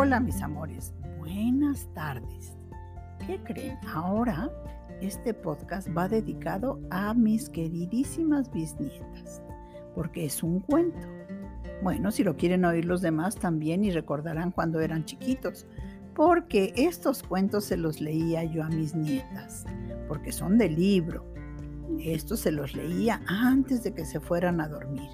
Hola mis amores, buenas tardes. ¿Qué creen? Ahora este podcast va dedicado a mis queridísimas bisnietas, porque es un cuento. Bueno, si lo quieren oír los demás también y recordarán cuando eran chiquitos, porque estos cuentos se los leía yo a mis nietas, porque son de libro. Estos se los leía antes de que se fueran a dormir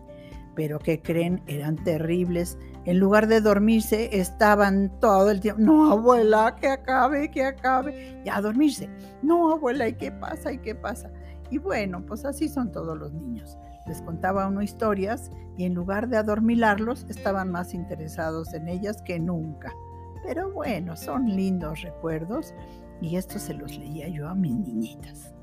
pero que creen eran terribles. En lugar de dormirse, estaban todo el tiempo, no abuela, que acabe, que acabe, ya a dormirse. No abuela, ¿y qué pasa? ¿Y qué pasa? Y bueno, pues así son todos los niños. Les contaba uno historias y en lugar de adormilarlos, estaban más interesados en ellas que nunca. Pero bueno, son lindos recuerdos y esto se los leía yo a mis niñitas.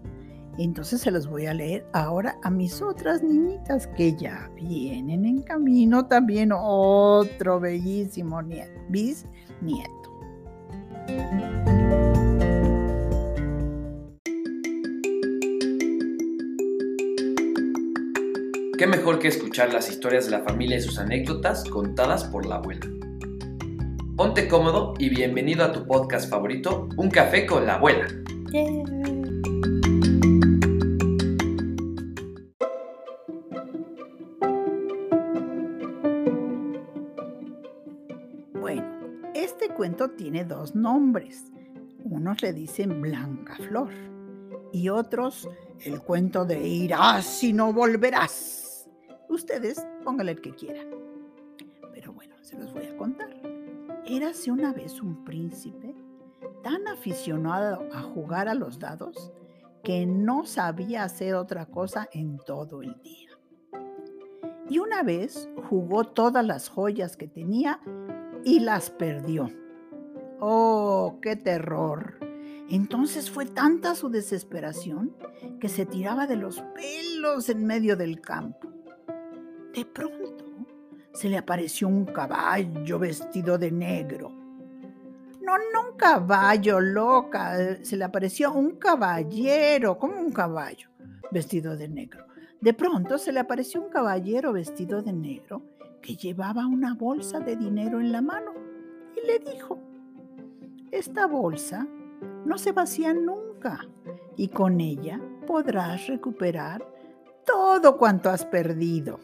Entonces se los voy a leer ahora a mis otras niñitas que ya vienen en camino también otro bellísimo nieto, bisnieto. ¿Qué mejor que escuchar las historias de la familia y sus anécdotas contadas por la abuela? Ponte cómodo y bienvenido a tu podcast favorito, Un café con la abuela. Tiene dos nombres. Unos le dicen Blanca Flor y otros el cuento de irás y no volverás. Ustedes pónganle el que quieran. Pero bueno, se los voy a contar. Érase una vez un príncipe tan aficionado a jugar a los dados que no sabía hacer otra cosa en todo el día. Y una vez jugó todas las joyas que tenía y las perdió. Oh, qué terror. Entonces fue tanta su desesperación que se tiraba de los pelos en medio del campo. De pronto se le apareció un caballo vestido de negro. No, no un caballo loca, se le apareció un caballero, como un caballo vestido de negro. De pronto se le apareció un caballero vestido de negro que llevaba una bolsa de dinero en la mano y le dijo, esta bolsa no se vacía nunca y con ella podrás recuperar todo cuanto has perdido.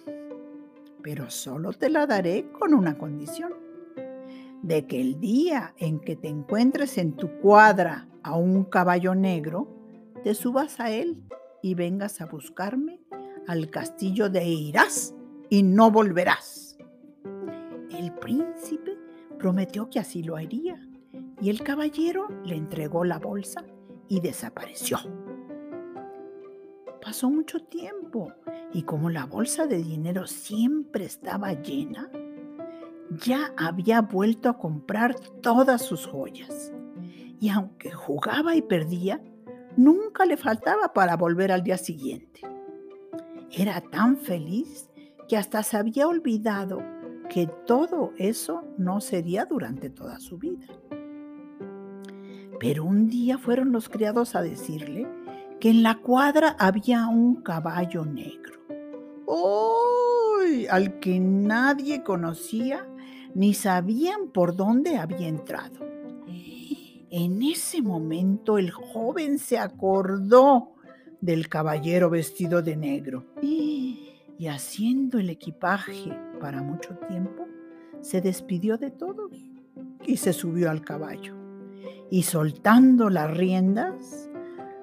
Pero solo te la daré con una condición, de que el día en que te encuentres en tu cuadra a un caballo negro, te subas a él y vengas a buscarme al castillo de Irás y no volverás. El príncipe prometió que así lo haría y el caballero le entregó la bolsa y desapareció. Pasó mucho tiempo y como la bolsa de dinero siempre estaba llena, ya había vuelto a comprar todas sus joyas. Y aunque jugaba y perdía, nunca le faltaba para volver al día siguiente. Era tan feliz que hasta se había olvidado que todo eso no sería durante toda su vida. Pero un día fueron los criados a decirle que en la cuadra había un caballo negro. ¡Uy! Al que nadie conocía ni sabían por dónde había entrado. En ese momento el joven se acordó del caballero vestido de negro y haciendo el equipaje para mucho tiempo, se despidió de todos y se subió al caballo y soltando las riendas,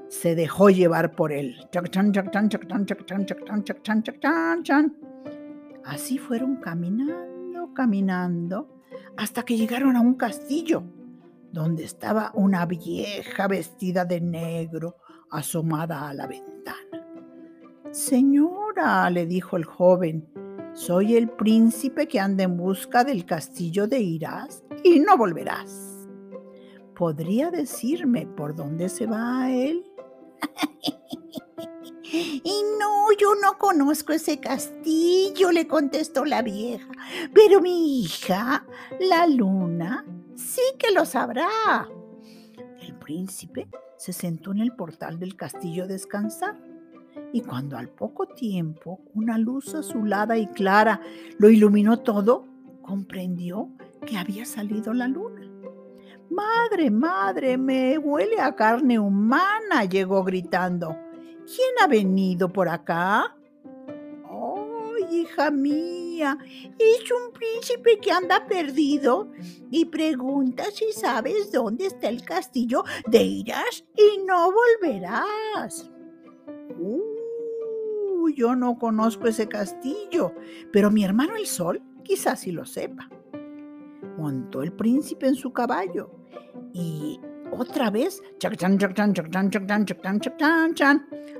se dejó llevar por él. Así fueron caminando, caminando, hasta que llegaron a un castillo, donde estaba una vieja vestida de negro asomada a la ventana. Señora, le dijo el joven, soy el príncipe que anda en busca del castillo de Irás y no volverás. ¿Podría decirme por dónde se va él? Y no, yo no conozco ese castillo, le contestó la vieja. Pero mi hija, la luna, sí que lo sabrá. El príncipe se sentó en el portal del castillo a descansar. Y cuando al poco tiempo una luz azulada y clara lo iluminó todo, comprendió que había salido la luna. Madre, madre, me huele a carne humana, llegó gritando. ¿Quién ha venido por acá? ¡Ay, hija mía! Es un príncipe que anda perdido y pregunta si sabes dónde está el castillo de irás y no volverás. Uh, yo no conozco ese castillo, pero mi hermano el sol quizás sí lo sepa. Montó el príncipe en su caballo y otra vez,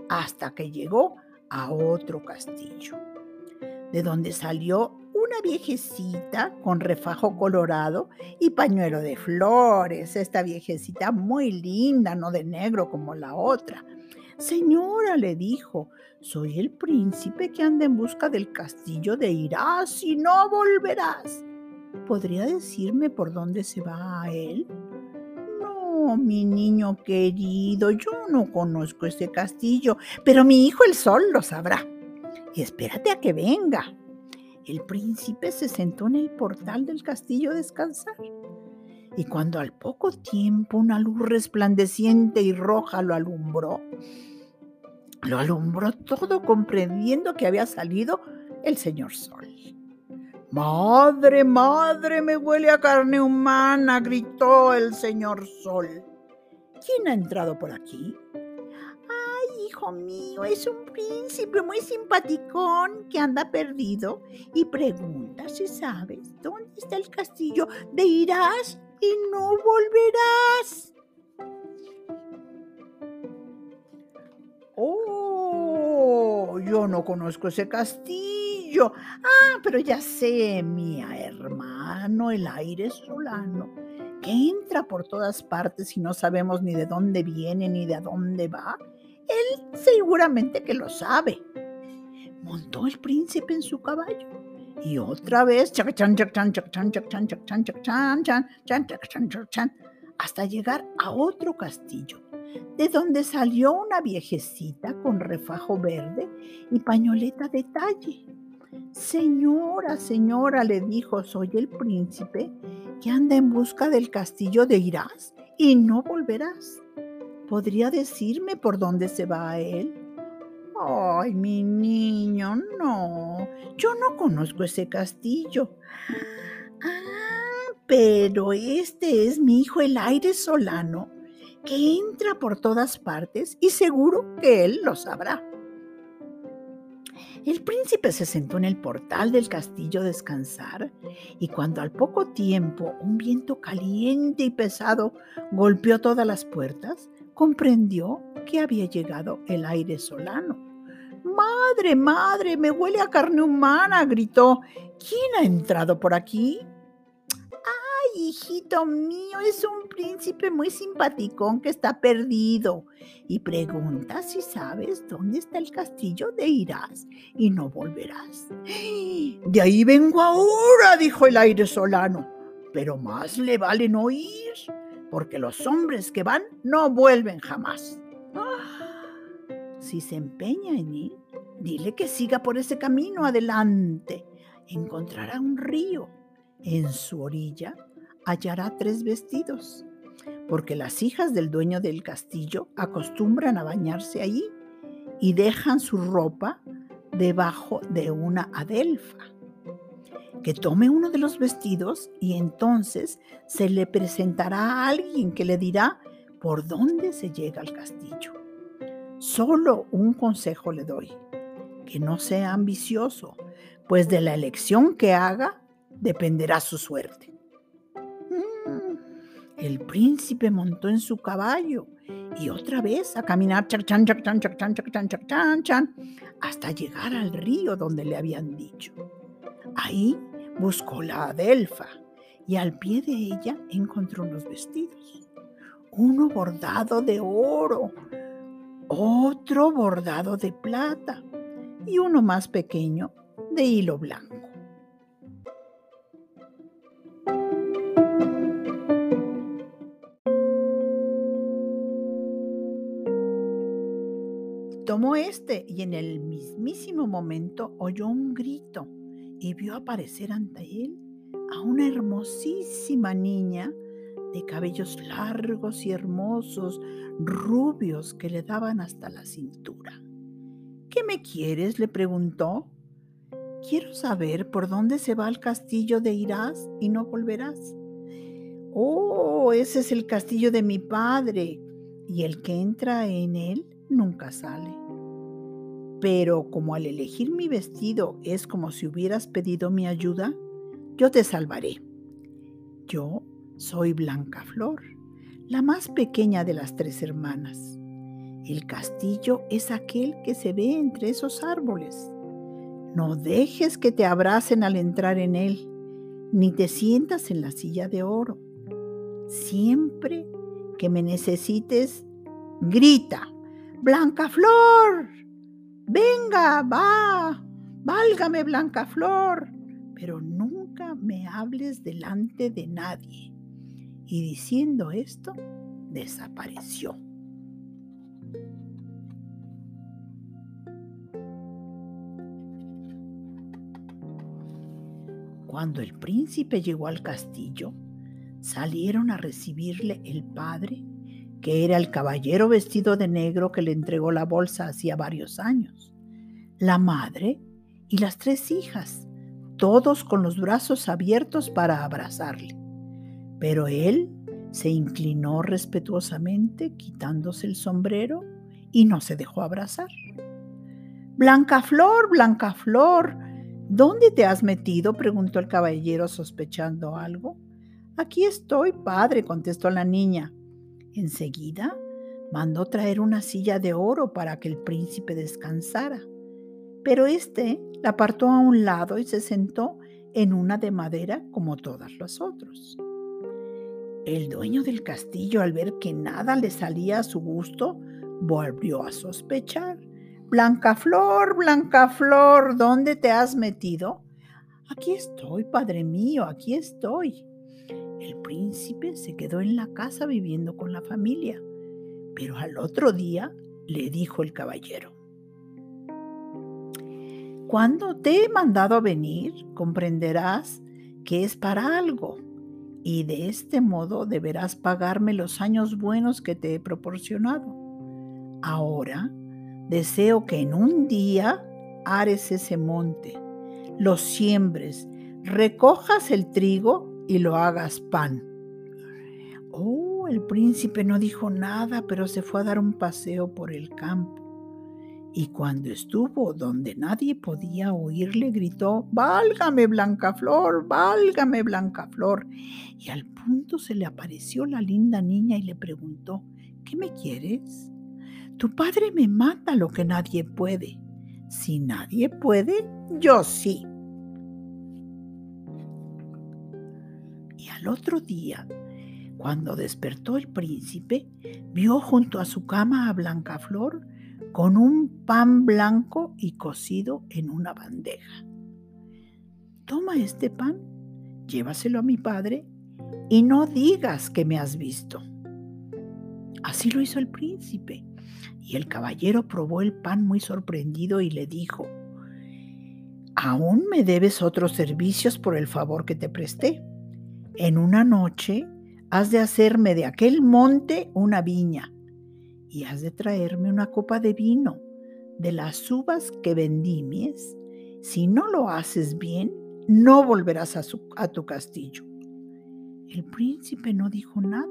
hasta que llegó a otro castillo, de donde salió una viejecita con refajo colorado y pañuelo de flores. Esta viejecita muy linda, no de negro como la otra. Señora, le dijo, soy el príncipe que anda en busca del castillo de Irás y no volverás. ¿Podría decirme por dónde se va a él? No, mi niño querido, yo no conozco este castillo, pero mi hijo el sol lo sabrá. espérate a que venga. El príncipe se sentó en el portal del castillo a descansar. Y cuando al poco tiempo una luz resplandeciente y roja lo alumbró, lo alumbró todo comprendiendo que había salido el señor Sol. Madre, madre, me huele a carne humana, gritó el señor Sol. ¿Quién ha entrado por aquí? Ay, hijo mío, es un príncipe muy simpaticón que anda perdido y pregunta si sabes dónde está el castillo de irás y no volverás. Oh, yo no conozco ese castillo Ah, pero ya sé, mi hermano, el aire solano, que entra por todas partes y no sabemos ni de dónde viene ni de dónde va. Él seguramente que lo sabe. Montó el príncipe en su caballo y otra vez hasta llegar a otro castillo, de donde salió una viejecita con refajo verde y pañoleta de talle. Señora, señora, le dijo, soy el príncipe que anda en busca del castillo de Irás y no volverás. ¿Podría decirme por dónde se va a él? Ay, mi niño, no, yo no conozco ese castillo. Ah, pero este es mi hijo el aire solano, que entra por todas partes y seguro que él lo sabrá. El príncipe se sentó en el portal del castillo a descansar y cuando al poco tiempo un viento caliente y pesado golpeó todas las puertas, comprendió que había llegado el aire solano. Madre, madre, me huele a carne humana, gritó. ¿Quién ha entrado por aquí? Hijito mío, es un príncipe muy simpaticón que está perdido y pregunta si sabes dónde está el castillo de irás y no volverás. De ahí vengo ahora, dijo el aire solano, pero más le vale no ir, porque los hombres que van no vuelven jamás. Si se empeña en ir, dile que siga por ese camino adelante. Encontrará un río. En su orilla hallará tres vestidos, porque las hijas del dueño del castillo acostumbran a bañarse allí y dejan su ropa debajo de una adelfa. Que tome uno de los vestidos y entonces se le presentará a alguien que le dirá por dónde se llega al castillo. Solo un consejo le doy, que no sea ambicioso, pues de la elección que haga dependerá su suerte. El príncipe montó en su caballo y otra vez a caminar hasta llegar al río donde le habían dicho. Ahí buscó la adelfa y al pie de ella encontró unos vestidos. Uno bordado de oro, otro bordado de plata y uno más pequeño de hilo blanco. Tomó este y en el mismísimo momento oyó un grito y vio aparecer ante él a una hermosísima niña de cabellos largos y hermosos, rubios que le daban hasta la cintura. ¿Qué me quieres? le preguntó. Quiero saber por dónde se va al castillo de irás y no volverás. Oh, ese es el castillo de mi padre, y el que entra en él nunca sale. Pero como al elegir mi vestido es como si hubieras pedido mi ayuda, yo te salvaré. Yo soy Blanca Flor, la más pequeña de las tres hermanas. El castillo es aquel que se ve entre esos árboles. No dejes que te abracen al entrar en él, ni te sientas en la silla de oro. Siempre que me necesites, grita, Blanca Flor, venga, va, válgame Blanca Flor, pero nunca me hables delante de nadie. Y diciendo esto, desapareció. Cuando el príncipe llegó al castillo, salieron a recibirle el padre, que era el caballero vestido de negro que le entregó la bolsa hacía varios años, la madre y las tres hijas, todos con los brazos abiertos para abrazarle. Pero él se inclinó respetuosamente, quitándose el sombrero, y no se dejó abrazar. Blanca Flor, Blanca Flor, ¿dónde te has metido? preguntó el caballero sospechando algo. Aquí estoy, padre, contestó la niña. Enseguida mandó traer una silla de oro para que el príncipe descansara. Pero éste la apartó a un lado y se sentó en una de madera como todas las otras. El dueño del castillo, al ver que nada le salía a su gusto, volvió a sospechar. Blanca Flor, Blanca Flor, ¿dónde te has metido? Aquí estoy, padre mío, aquí estoy. El príncipe se quedó en la casa viviendo con la familia, pero al otro día le dijo el caballero, Cuando te he mandado a venir, comprenderás que es para algo, y de este modo deberás pagarme los años buenos que te he proporcionado. Ahora deseo que en un día ares ese monte, lo siembres, recojas el trigo y lo hagas pan. Oh, el príncipe no dijo nada, pero se fue a dar un paseo por el campo. Y cuando estuvo donde nadie podía oírle, gritó, Válgame, Blancaflor, válgame, Blancaflor. Y al punto se le apareció la linda niña y le preguntó, ¿qué me quieres? Tu padre me mata lo que nadie puede. Si nadie puede, yo sí. Otro día, cuando despertó el príncipe, vio junto a su cama a Blancaflor con un pan blanco y cocido en una bandeja. Toma este pan, llévaselo a mi padre y no digas que me has visto. Así lo hizo el príncipe, y el caballero probó el pan muy sorprendido y le dijo, Aún me debes otros servicios por el favor que te presté. En una noche has de hacerme de aquel monte una viña y has de traerme una copa de vino de las uvas que vendimies. Si no lo haces bien, no volverás a, a tu castillo. El príncipe no dijo nada,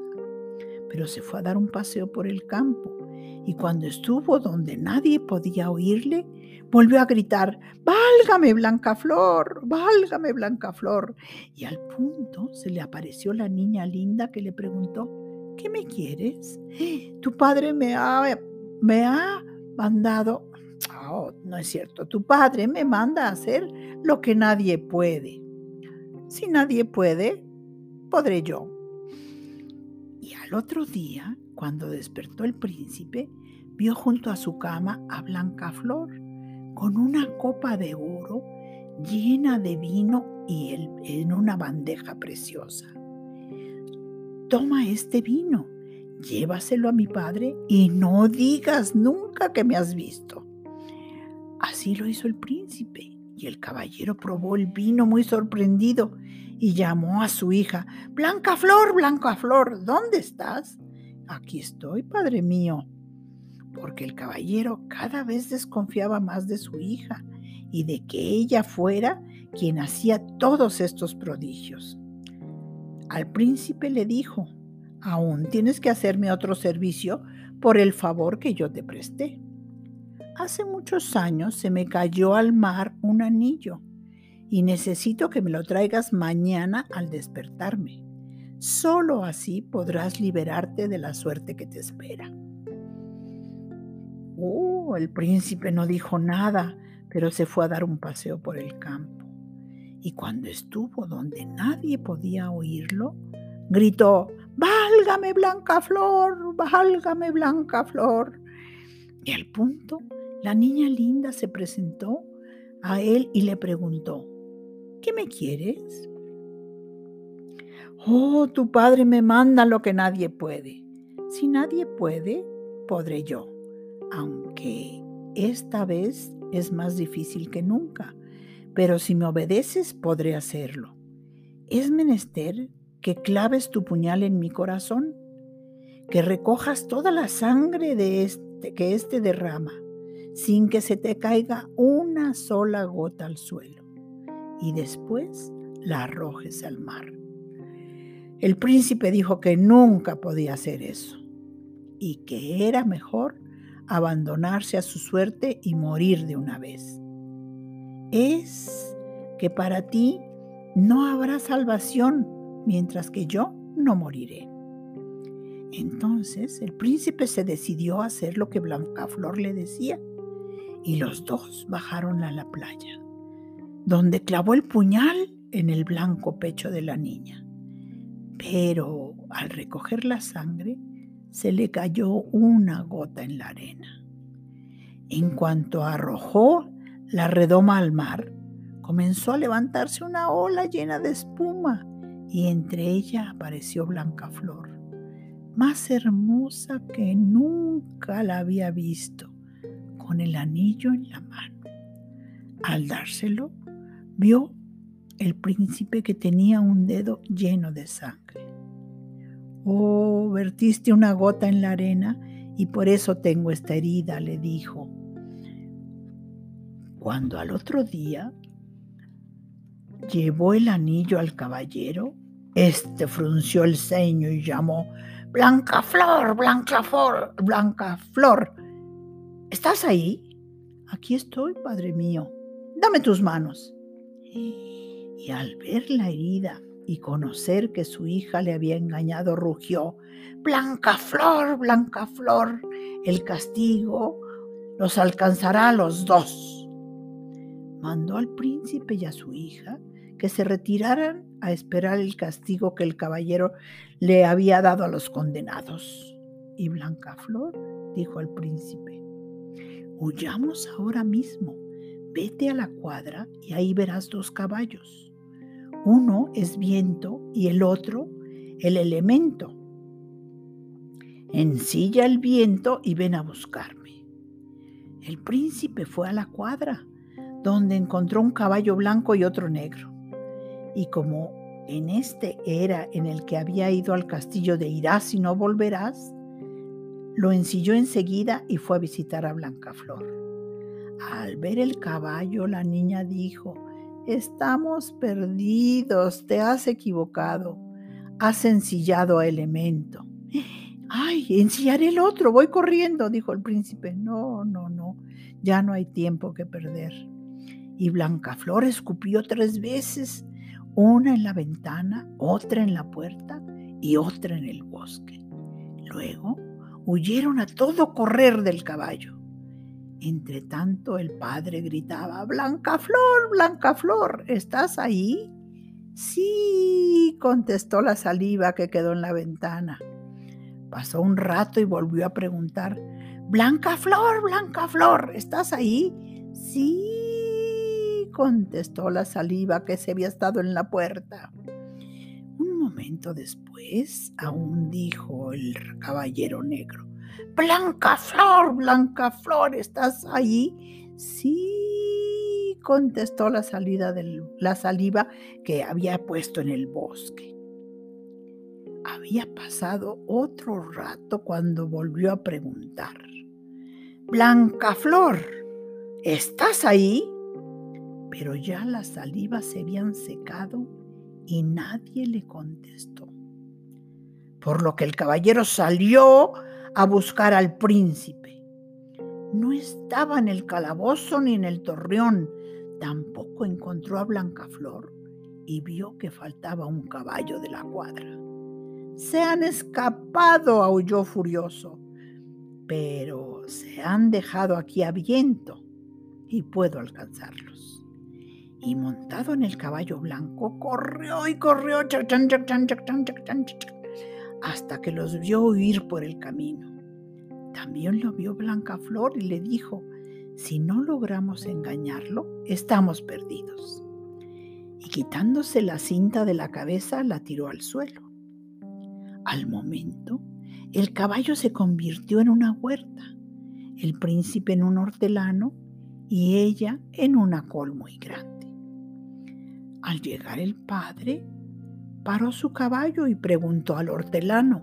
pero se fue a dar un paseo por el campo y cuando estuvo donde nadie podía oírle, volvió a gritar, Válgame Blancaflor, válgame Blancaflor. Y al punto se le apareció la niña linda que le preguntó, ¿qué me quieres? Tu padre me ha, me ha mandado, oh, no es cierto, tu padre me manda a hacer lo que nadie puede. Si nadie puede, podré yo. Y al otro día cuando despertó el príncipe, vio junto a su cama a Blanca Flor con una copa de oro llena de vino y en una bandeja preciosa. Toma este vino, llévaselo a mi padre y no digas nunca que me has visto. Así lo hizo el príncipe y el caballero probó el vino muy sorprendido y llamó a su hija, Blanca Flor, Blanca Flor, ¿dónde estás? Aquí estoy, padre mío, porque el caballero cada vez desconfiaba más de su hija y de que ella fuera quien hacía todos estos prodigios. Al príncipe le dijo, aún tienes que hacerme otro servicio por el favor que yo te presté. Hace muchos años se me cayó al mar un anillo y necesito que me lo traigas mañana al despertarme. Solo así podrás liberarte de la suerte que te espera. Oh, el príncipe no dijo nada, pero se fue a dar un paseo por el campo. Y cuando estuvo donde nadie podía oírlo, gritó, Válgame Blanca Flor, válgame Blanca Flor. Y al punto, la niña linda se presentó a él y le preguntó, ¿qué me quieres? Oh, tu padre me manda lo que nadie puede. Si nadie puede, podré yo, aunque esta vez es más difícil que nunca, pero si me obedeces podré hacerlo. Es menester que claves tu puñal en mi corazón, que recojas toda la sangre de este, que éste derrama, sin que se te caiga una sola gota al suelo y después la arrojes al mar. El príncipe dijo que nunca podía hacer eso y que era mejor abandonarse a su suerte y morir de una vez. Es que para ti no habrá salvación mientras que yo no moriré. Entonces el príncipe se decidió a hacer lo que Blancaflor le decía y los dos bajaron a la playa donde clavó el puñal en el blanco pecho de la niña. Pero al recoger la sangre, se le cayó una gota en la arena. En cuanto arrojó la redoma al mar, comenzó a levantarse una ola llena de espuma y entre ella apareció Blanca Flor, más hermosa que nunca la había visto, con el anillo en la mano. Al dárselo, vio el príncipe que tenía un dedo lleno de sangre. Oh, vertiste una gota en la arena y por eso tengo esta herida, le dijo. Cuando al otro día llevó el anillo al caballero, este frunció el ceño y llamó, Blanca Flor, Blanca Flor, Blanca Flor, ¿estás ahí? Aquí estoy, padre mío. Dame tus manos. Y al ver la herida y conocer que su hija le había engañado, rugió, Blanca Flor, Blanca Flor, el castigo los alcanzará a los dos. Mandó al príncipe y a su hija que se retiraran a esperar el castigo que el caballero le había dado a los condenados. Y Blanca Flor dijo al príncipe, huyamos ahora mismo vete a la cuadra y ahí verás dos caballos. Uno es viento y el otro el elemento. Ensilla el viento y ven a buscarme. El príncipe fue a la cuadra, donde encontró un caballo blanco y otro negro. Y como en este era en el que había ido al castillo de Irás y no volverás, lo ensilló enseguida y fue a visitar a Blancaflor. Al ver el caballo, la niña dijo, Estamos perdidos, te has equivocado, has ensillado a elemento. Ay, ensillaré el otro, voy corriendo, dijo el príncipe. No, no, no, ya no hay tiempo que perder. Y Blancaflor escupió tres veces, una en la ventana, otra en la puerta y otra en el bosque. Luego huyeron a todo correr del caballo. Entre tanto el padre gritaba, Blanca Flor, Blanca Flor, ¿estás ahí? Sí, contestó la saliva que quedó en la ventana. Pasó un rato y volvió a preguntar, Blanca Flor, Blanca Flor, ¿estás ahí? Sí, contestó la saliva que se había estado en la puerta. Un momento después, aún dijo el caballero negro, Blanca Flor, Blanca Flor, ¿estás ahí? Sí, contestó la, salida del, la saliva que había puesto en el bosque. Había pasado otro rato cuando volvió a preguntar. Blanca Flor, ¿estás ahí? Pero ya las salivas se habían secado y nadie le contestó. Por lo que el caballero salió a buscar al príncipe. No estaba en el calabozo ni en el torreón, tampoco encontró a Blancaflor y vio que faltaba un caballo de la cuadra. Se han escapado, aulló furioso, pero se han dejado aquí a viento y puedo alcanzarlos. Y montado en el caballo blanco, corrió y corrió hasta que los vio huir por el camino. También lo vio Blancaflor y le dijo, si no logramos engañarlo, estamos perdidos. Y quitándose la cinta de la cabeza, la tiró al suelo. Al momento, el caballo se convirtió en una huerta, el príncipe en un hortelano y ella en una col muy grande. Al llegar el padre, paró su caballo y preguntó al hortelano,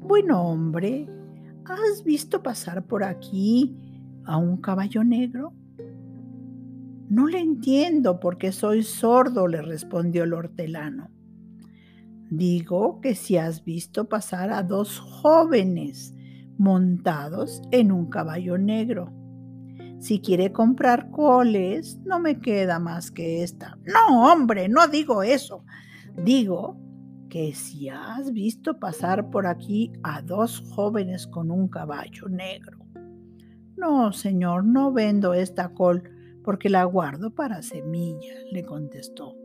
Bueno hombre, ¿has visto pasar por aquí a un caballo negro? No le entiendo porque soy sordo, le respondió el hortelano. Digo que si has visto pasar a dos jóvenes montados en un caballo negro. Si quiere comprar coles, no me queda más que esta. No, hombre, no digo eso. Digo que si has visto pasar por aquí a dos jóvenes con un caballo negro. No, señor, no vendo esta col porque la guardo para semilla, le contestó.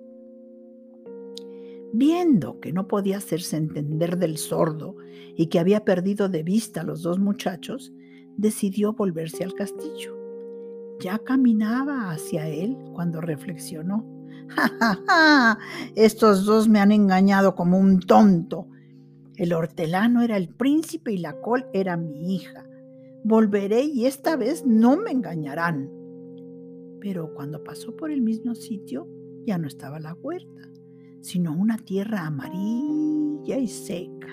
Viendo que no podía hacerse entender del sordo y que había perdido de vista a los dos muchachos, decidió volverse al castillo. Ya caminaba hacia él cuando reflexionó. ¡Ja, ja, ja! Estos dos me han engañado como un tonto. El hortelano era el príncipe y la col era mi hija. Volveré y esta vez no me engañarán. Pero cuando pasó por el mismo sitio, ya no estaba la huerta, sino una tierra amarilla y seca.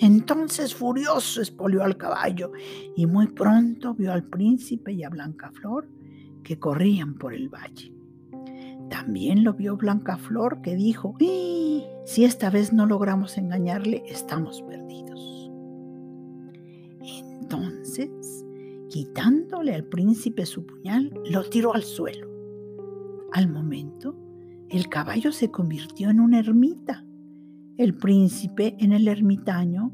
Entonces furioso espolió al caballo y muy pronto vio al príncipe y a Blancaflor que corrían por el valle. También lo vio Blancaflor que dijo, si esta vez no logramos engañarle, estamos perdidos. Entonces, quitándole al príncipe su puñal, lo tiró al suelo. Al momento, el caballo se convirtió en una ermita el príncipe en el ermitaño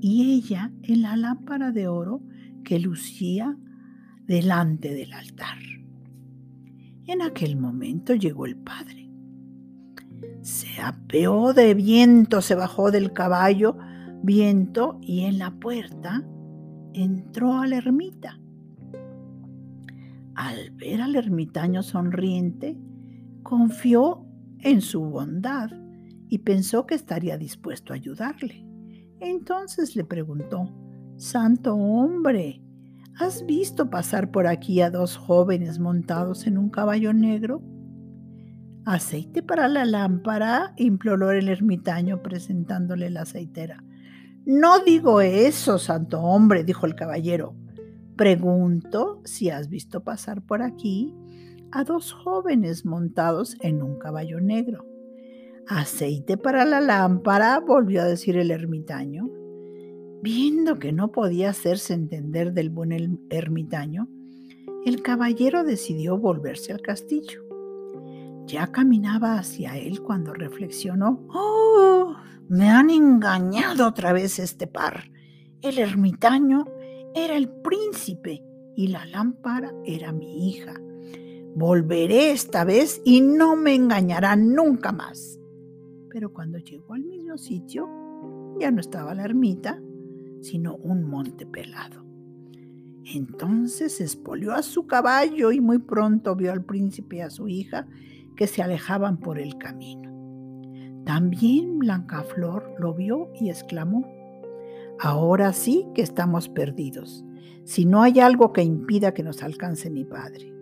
y ella en la lámpara de oro que lucía delante del altar. En aquel momento llegó el padre. Se apeó de viento, se bajó del caballo, viento, y en la puerta entró a la ermita. Al ver al ermitaño sonriente, confió en su bondad y pensó que estaría dispuesto a ayudarle. Entonces le preguntó, Santo hombre, ¿has visto pasar por aquí a dos jóvenes montados en un caballo negro? ¿Aceite para la lámpara? imploró el ermitaño presentándole la aceitera. No digo eso, santo hombre, dijo el caballero. Pregunto si has visto pasar por aquí a dos jóvenes montados en un caballo negro. Aceite para la lámpara, volvió a decir el ermitaño. Viendo que no podía hacerse entender del buen ermitaño, el caballero decidió volverse al castillo. Ya caminaba hacia él cuando reflexionó, ¡Oh! Me han engañado otra vez este par. El ermitaño era el príncipe y la lámpara era mi hija. Volveré esta vez y no me engañarán nunca más pero cuando llegó al mismo sitio ya no estaba la ermita, sino un monte pelado. Entonces espolió a su caballo y muy pronto vio al príncipe y a su hija que se alejaban por el camino. También Blancaflor lo vio y exclamó, Ahora sí que estamos perdidos. si no hay algo que impida que nos alcance mi padre.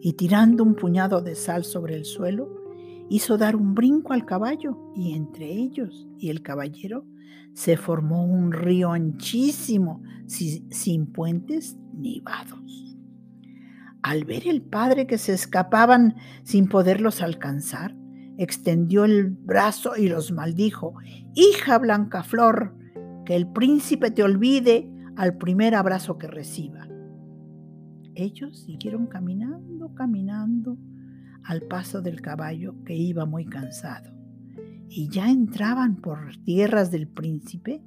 Y tirando un puñado de sal sobre el suelo, hizo dar un brinco al caballo y entre ellos y el caballero se formó un río anchísimo sin puentes ni vados. Al ver el padre que se escapaban sin poderlos alcanzar, extendió el brazo y los maldijo. Hija Blancaflor, que el príncipe te olvide al primer abrazo que reciba. Ellos siguieron caminando, caminando al paso del caballo que iba muy cansado. Y ya entraban por tierras del príncipe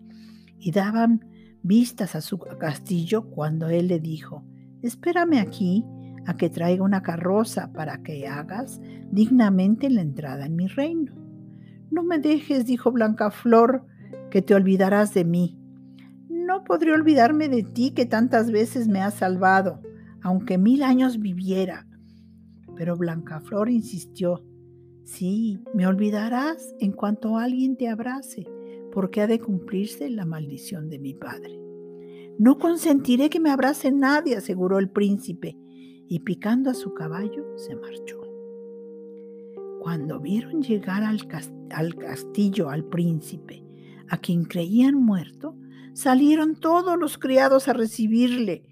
y daban vistas a su castillo cuando él le dijo, espérame aquí a que traiga una carroza para que hagas dignamente la entrada en mi reino. No me dejes, dijo Blancaflor, que te olvidarás de mí. No podré olvidarme de ti que tantas veces me has salvado, aunque mil años viviera. Pero Blancaflor insistió, sí, me olvidarás en cuanto alguien te abrace, porque ha de cumplirse la maldición de mi padre. No consentiré que me abrace nadie, aseguró el príncipe, y picando a su caballo se marchó. Cuando vieron llegar al, al castillo al príncipe, a quien creían muerto, salieron todos los criados a recibirle.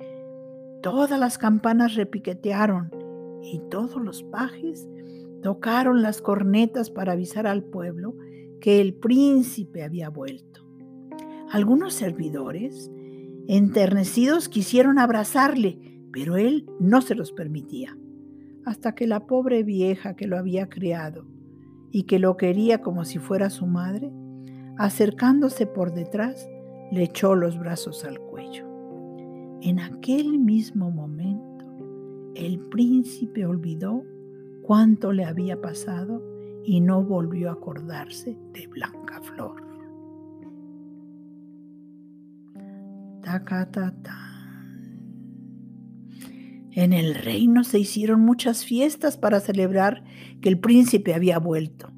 Todas las campanas repiquetearon y todos los pajes tocaron las cornetas para avisar al pueblo que el príncipe había vuelto. Algunos servidores, enternecidos, quisieron abrazarle, pero él no se los permitía, hasta que la pobre vieja que lo había criado y que lo quería como si fuera su madre, acercándose por detrás, le echó los brazos al cuello. En aquel mismo momento, el príncipe olvidó cuánto le había pasado y no volvió a acordarse de Blanca Flor. En el reino se hicieron muchas fiestas para celebrar que el príncipe había vuelto.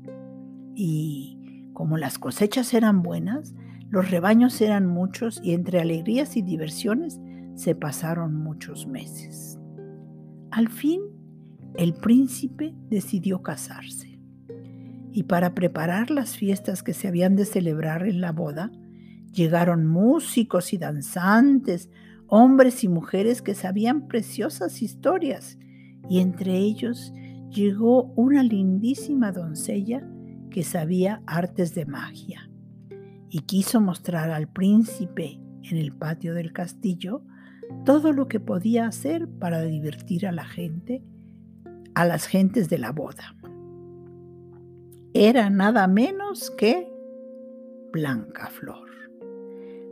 Y como las cosechas eran buenas, los rebaños eran muchos y entre alegrías y diversiones se pasaron muchos meses. Al fin, el príncipe decidió casarse. Y para preparar las fiestas que se habían de celebrar en la boda, llegaron músicos y danzantes, hombres y mujeres que sabían preciosas historias, y entre ellos llegó una lindísima doncella que sabía artes de magia, y quiso mostrar al príncipe en el patio del castillo todo lo que podía hacer para divertir a la gente, a las gentes de la boda. Era nada menos que Blanca Flor.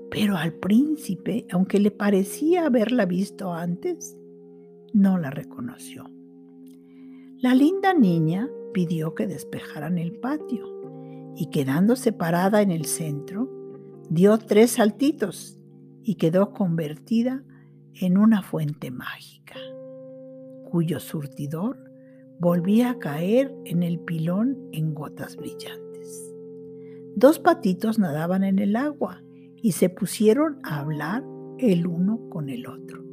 Pero al príncipe, aunque le parecía haberla visto antes, no la reconoció. La linda niña pidió que despejaran el patio y quedándose parada en el centro, dio tres saltitos y quedó convertida en una fuente mágica, cuyo surtidor volvía a caer en el pilón en gotas brillantes. Dos patitos nadaban en el agua y se pusieron a hablar el uno con el otro.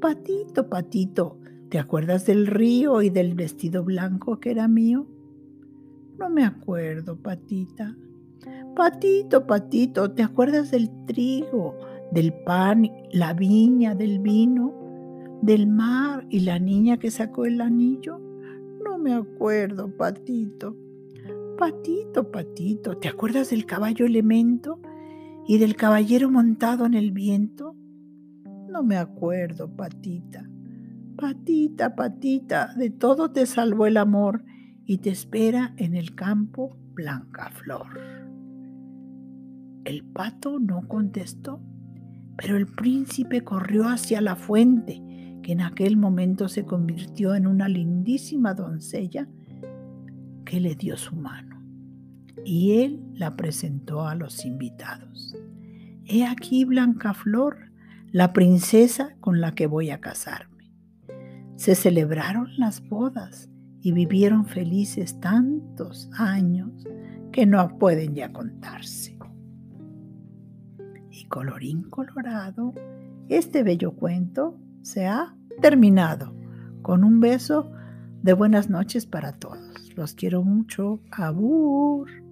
Patito, patito, ¿te acuerdas del río y del vestido blanco que era mío? No me acuerdo, patita. Patito, patito, ¿te acuerdas del trigo del pan, la viña, del vino, del mar y la niña que sacó el anillo? No me acuerdo, Patito. Patito, Patito, ¿te acuerdas del caballo elemento y del caballero montado en el viento? No me acuerdo, Patita. Patita, Patita, de todo te salvó el amor y te espera en el campo blanca flor. El pato no contestó pero el príncipe corrió hacia la fuente, que en aquel momento se convirtió en una lindísima doncella que le dio su mano. Y él la presentó a los invitados. He aquí Blanca Flor, la princesa con la que voy a casarme. Se celebraron las bodas y vivieron felices tantos años que no pueden ya contarse colorín colorado, Este bello cuento se ha terminado con un beso de buenas noches para todos. Los quiero mucho. Abur.